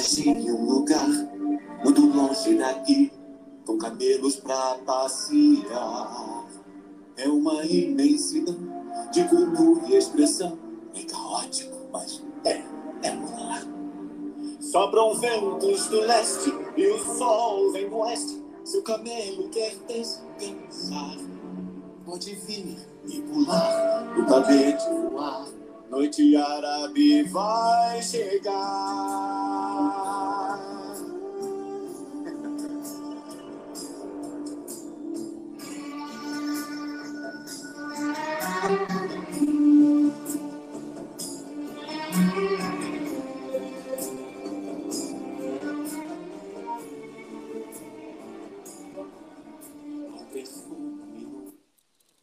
Imagine um lugar muito longe daqui, com camelos pra passear. É uma imensidão de cultura e expressão. É caótico, mas é, é um lar. Sopram ventos do leste e o sol vem do oeste. Seu camelo quer descansar. Pode vir e pular, no tapete voar. Noite árabe vai chegar.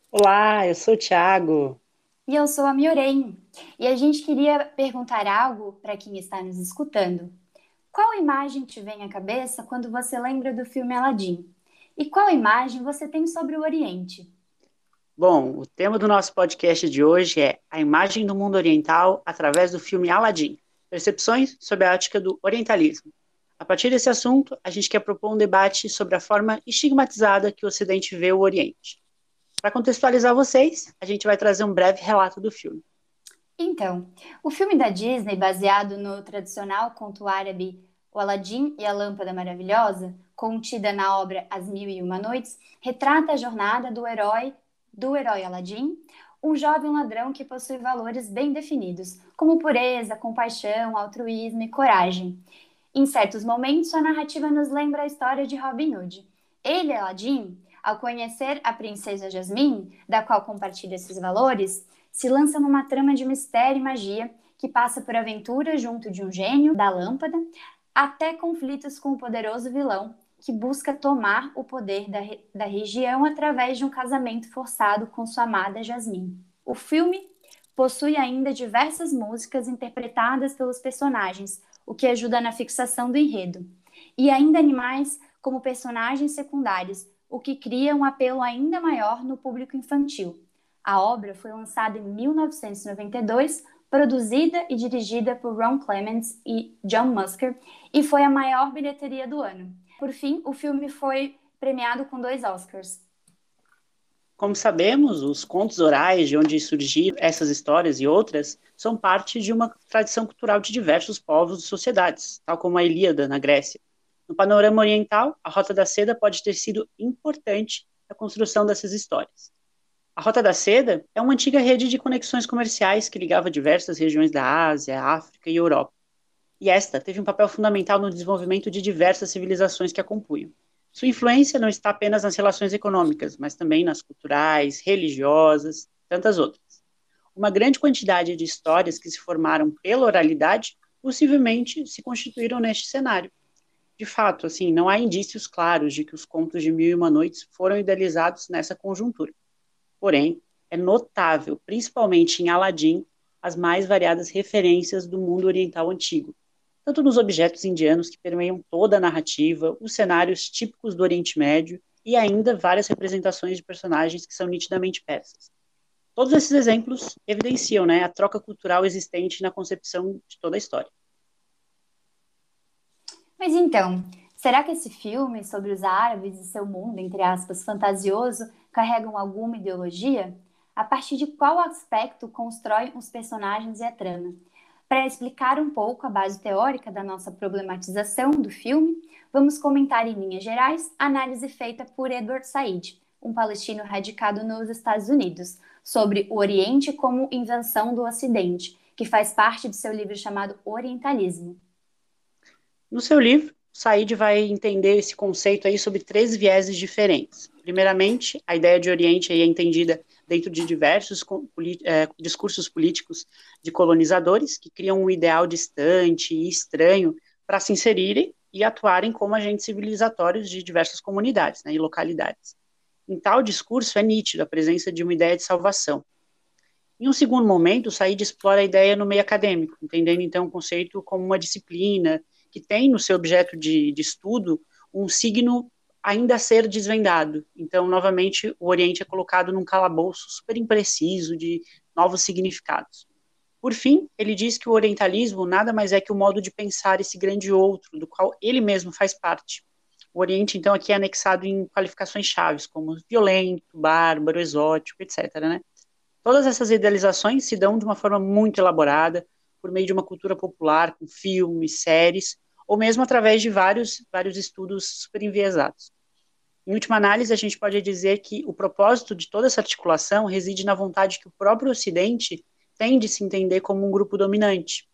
Olá, eu sou o Thiago. E eu sou a Miorem. E a gente queria perguntar algo para quem está nos escutando. Qual imagem te vem à cabeça quando você lembra do filme Aladdin? E qual imagem você tem sobre o Oriente? Bom, o tema do nosso podcast de hoje é a imagem do mundo oriental através do filme Aladdin, percepções sob a ótica do orientalismo. A partir desse assunto, a gente quer propor um debate sobre a forma estigmatizada que o Ocidente vê o Oriente. Para contextualizar vocês, a gente vai trazer um breve relato do filme. Então, o filme da Disney, baseado no tradicional conto árabe O Aladim e a Lâmpada Maravilhosa, contida na obra As Mil e Uma Noites, retrata a jornada do herói do herói Aladim, um jovem ladrão que possui valores bem definidos, como pureza, compaixão, altruísmo e coragem. Em certos momentos, a narrativa nos lembra a história de Robin Hood. Ele, Aladim, ao conhecer a princesa Jasmine, da qual compartilha esses valores, se lança numa trama de mistério e magia que passa por aventuras junto de um gênio da lâmpada, até conflitos com o poderoso vilão que busca tomar o poder da, da região através de um casamento forçado com sua amada Jasmine. O filme possui ainda diversas músicas interpretadas pelos personagens, o que ajuda na fixação do enredo, e ainda animais como personagens secundários, o que cria um apelo ainda maior no público infantil. A obra foi lançada em 1992, produzida e dirigida por Ron Clements e John Musker, e foi a maior bilheteria do ano. Por fim, o filme foi premiado com dois Oscars. Como sabemos, os contos orais de onde surgiram essas histórias e outras são parte de uma tradição cultural de diversos povos e sociedades, tal como a Ilíada na Grécia. No panorama oriental, a Rota da Seda pode ter sido importante na construção dessas histórias. A Rota da Seda é uma antiga rede de conexões comerciais que ligava diversas regiões da Ásia, África e Europa. E esta teve um papel fundamental no desenvolvimento de diversas civilizações que a compunham. Sua influência não está apenas nas relações econômicas, mas também nas culturais, religiosas, tantas outras. Uma grande quantidade de histórias que se formaram pela oralidade possivelmente se constituíram neste cenário de fato, assim, não há indícios claros de que os contos de Mil e Uma Noites foram idealizados nessa conjuntura. Porém, é notável, principalmente em Aladim, as mais variadas referências do mundo oriental antigo, tanto nos objetos indianos que permeiam toda a narrativa, os cenários típicos do Oriente Médio e ainda várias representações de personagens que são nitidamente persas. Todos esses exemplos evidenciam né, a troca cultural existente na concepção de toda a história. Mas então, será que esse filme sobre os árabes e seu mundo, entre aspas, fantasioso, carregam alguma ideologia? A partir de qual aspecto constrói os personagens e a trama? Para explicar um pouco a base teórica da nossa problematização do filme, vamos comentar em linhas gerais a análise feita por Edward Said, um palestino radicado nos Estados Unidos, sobre o Oriente como invenção do Ocidente, que faz parte de seu livro chamado Orientalismo. No seu livro, Said vai entender esse conceito aí sobre três vieses diferentes. Primeiramente, a ideia de Oriente é entendida dentro de diversos é, discursos políticos de colonizadores que criam um ideal distante e estranho para se inserirem e atuarem como agentes civilizatórios de diversas comunidades né, e localidades. Em tal discurso é nítido a presença de uma ideia de salvação. Em um segundo momento, Said explora a ideia no meio acadêmico, entendendo então o conceito como uma disciplina que tem no seu objeto de, de estudo um signo ainda a ser desvendado. Então, novamente, o Oriente é colocado num calabouço super impreciso de novos significados. Por fim, ele diz que o orientalismo nada mais é que o modo de pensar esse grande outro, do qual ele mesmo faz parte. O Oriente, então, aqui é anexado em qualificações chaves, como violento, bárbaro, exótico, etc. Né? Todas essas idealizações se dão de uma forma muito elaborada, por meio de uma cultura popular, com filmes, séries, ou mesmo através de vários, vários estudos super enviesados. Em última análise, a gente pode dizer que o propósito de toda essa articulação reside na vontade que o próprio Ocidente tem de se entender como um grupo dominante.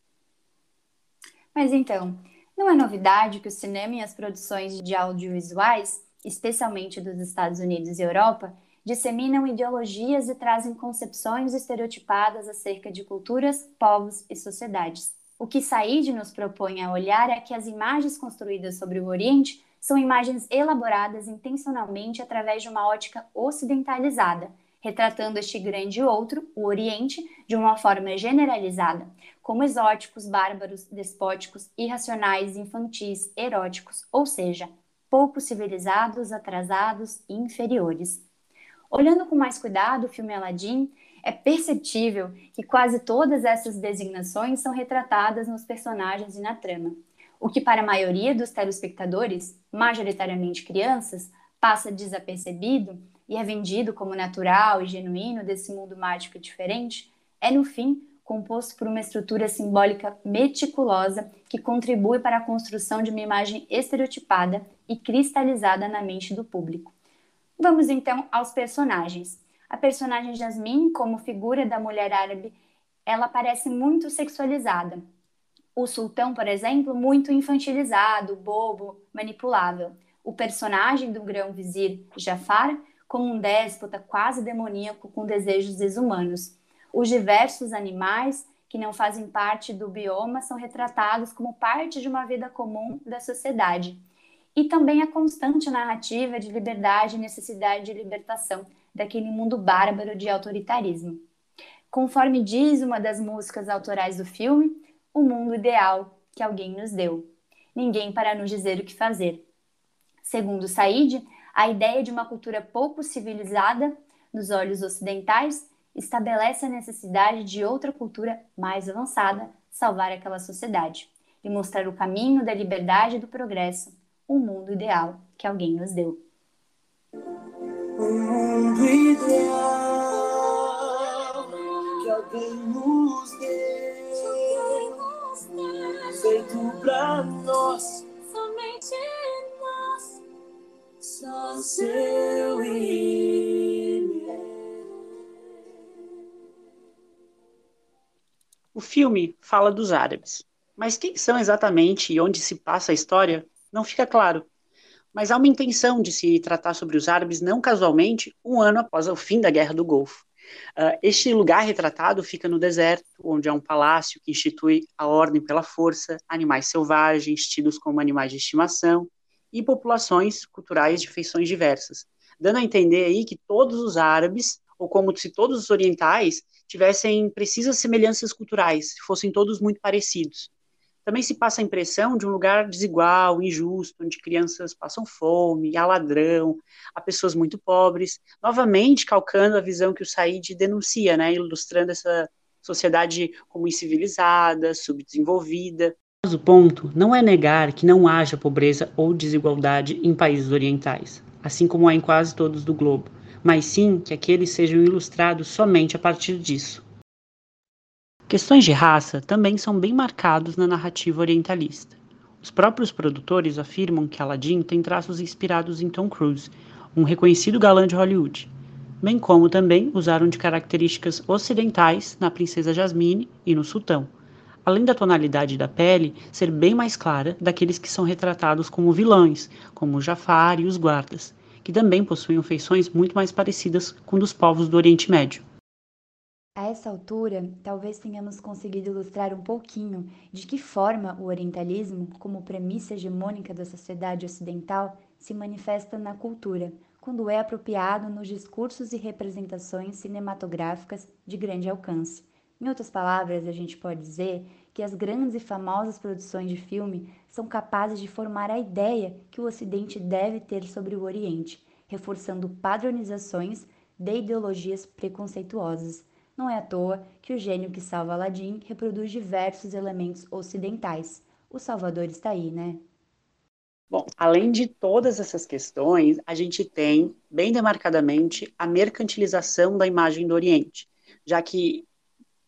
Mas então, não é novidade que o cinema e as produções de audiovisuais, especialmente dos Estados Unidos e Europa, disseminam ideologias e trazem concepções estereotipadas acerca de culturas, povos e sociedades. O que Said nos propõe a olhar é que as imagens construídas sobre o Oriente são imagens elaboradas intencionalmente através de uma ótica ocidentalizada, retratando este grande outro, o Oriente, de uma forma generalizada, como exóticos, bárbaros, despóticos, irracionais, infantis, eróticos, ou seja, pouco civilizados, atrasados e inferiores. Olhando com mais cuidado o filme Aladdin, é perceptível que quase todas essas designações são retratadas nos personagens e na trama, o que para a maioria dos telespectadores, majoritariamente crianças, passa desapercebido e é vendido como natural e genuíno desse mundo mágico e diferente, é no fim composto por uma estrutura simbólica meticulosa que contribui para a construção de uma imagem estereotipada e cristalizada na mente do público. Vamos então aos personagens. A personagem Jasmine, como figura da mulher árabe, ela parece muito sexualizada. O sultão, por exemplo, muito infantilizado, bobo, manipulável. O personagem do grão-vizir Jafar como um déspota quase demoníaco com desejos desumanos. Os diversos animais que não fazem parte do bioma são retratados como parte de uma vida comum da sociedade. E também a constante narrativa de liberdade e necessidade de libertação daquele mundo bárbaro de autoritarismo. Conforme diz uma das músicas autorais do filme, o mundo ideal que alguém nos deu. Ninguém para nos dizer o que fazer. Segundo Said, a ideia de uma cultura pouco civilizada, nos olhos ocidentais, estabelece a necessidade de outra cultura mais avançada salvar aquela sociedade e mostrar o caminho da liberdade e do progresso, o um mundo ideal que alguém nos deu. Um mundo ideal que alguém nos deu, feito pra nós, somente só seu O filme fala dos árabes, mas quem são exatamente e onde se passa a história não fica claro. Mas há uma intenção de se tratar sobre os árabes não casualmente um ano após o fim da Guerra do Golfo. Uh, este lugar retratado fica no deserto, onde há um palácio que institui a ordem pela força, animais selvagens, tidos como animais de estimação, e populações culturais de feições diversas, dando a entender aí que todos os árabes, ou como se todos os orientais, tivessem precisas semelhanças culturais, fossem todos muito parecidos. Também se passa a impressão de um lugar desigual, injusto, onde crianças passam fome, há ladrão, há pessoas muito pobres, novamente calcando a visão que o Said denuncia, né, ilustrando essa sociedade como incivilizada, subdesenvolvida, mas o ponto não é negar que não haja pobreza ou desigualdade em países orientais, assim como há em quase todos do globo, mas sim que aqueles sejam ilustrados somente a partir disso. Questões de raça também são bem marcados na narrativa orientalista. Os próprios produtores afirmam que Aladdin tem traços inspirados em Tom Cruise, um reconhecido galã de Hollywood, bem como também usaram de características ocidentais na princesa Jasmine e no sultão além da tonalidade da pele ser bem mais clara daqueles que são retratados como vilões, como Jafar e os guardas, que também possuem feições muito mais parecidas com dos povos do Oriente Médio. A essa altura, talvez tenhamos conseguido ilustrar um pouquinho de que forma o orientalismo, como premissa hegemônica da sociedade ocidental, se manifesta na cultura, quando é apropriado nos discursos e representações cinematográficas de grande alcance. Em outras palavras, a gente pode dizer que as grandes e famosas produções de filme são capazes de formar a ideia que o Ocidente deve ter sobre o Oriente, reforçando padronizações de ideologias preconceituosas, Não é à toa que o gênio que salva Aladim reproduz diversos elementos ocidentais. O Salvador está aí, né? Bom, além de todas essas questões, a gente tem, bem demarcadamente, a mercantilização da imagem do Oriente, já que,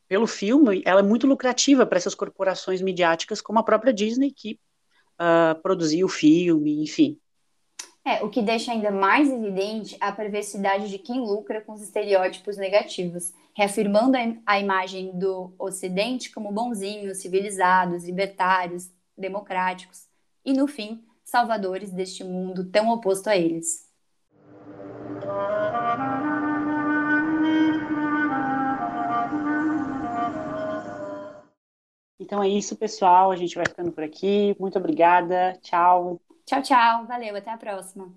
pelo filme, ela é muito lucrativa para essas corporações midiáticas, como a própria Disney, que uh, produziu o filme, enfim. É, o que deixa ainda mais evidente a perversidade de quem lucra com os estereótipos negativos, reafirmando a imagem do Ocidente como bonzinhos, civilizados, libertários, democráticos, e, no fim, salvadores deste mundo tão oposto a eles. Então é isso, pessoal. A gente vai ficando por aqui. Muito obrigada. Tchau. Tchau, tchau. Valeu. Até a próxima.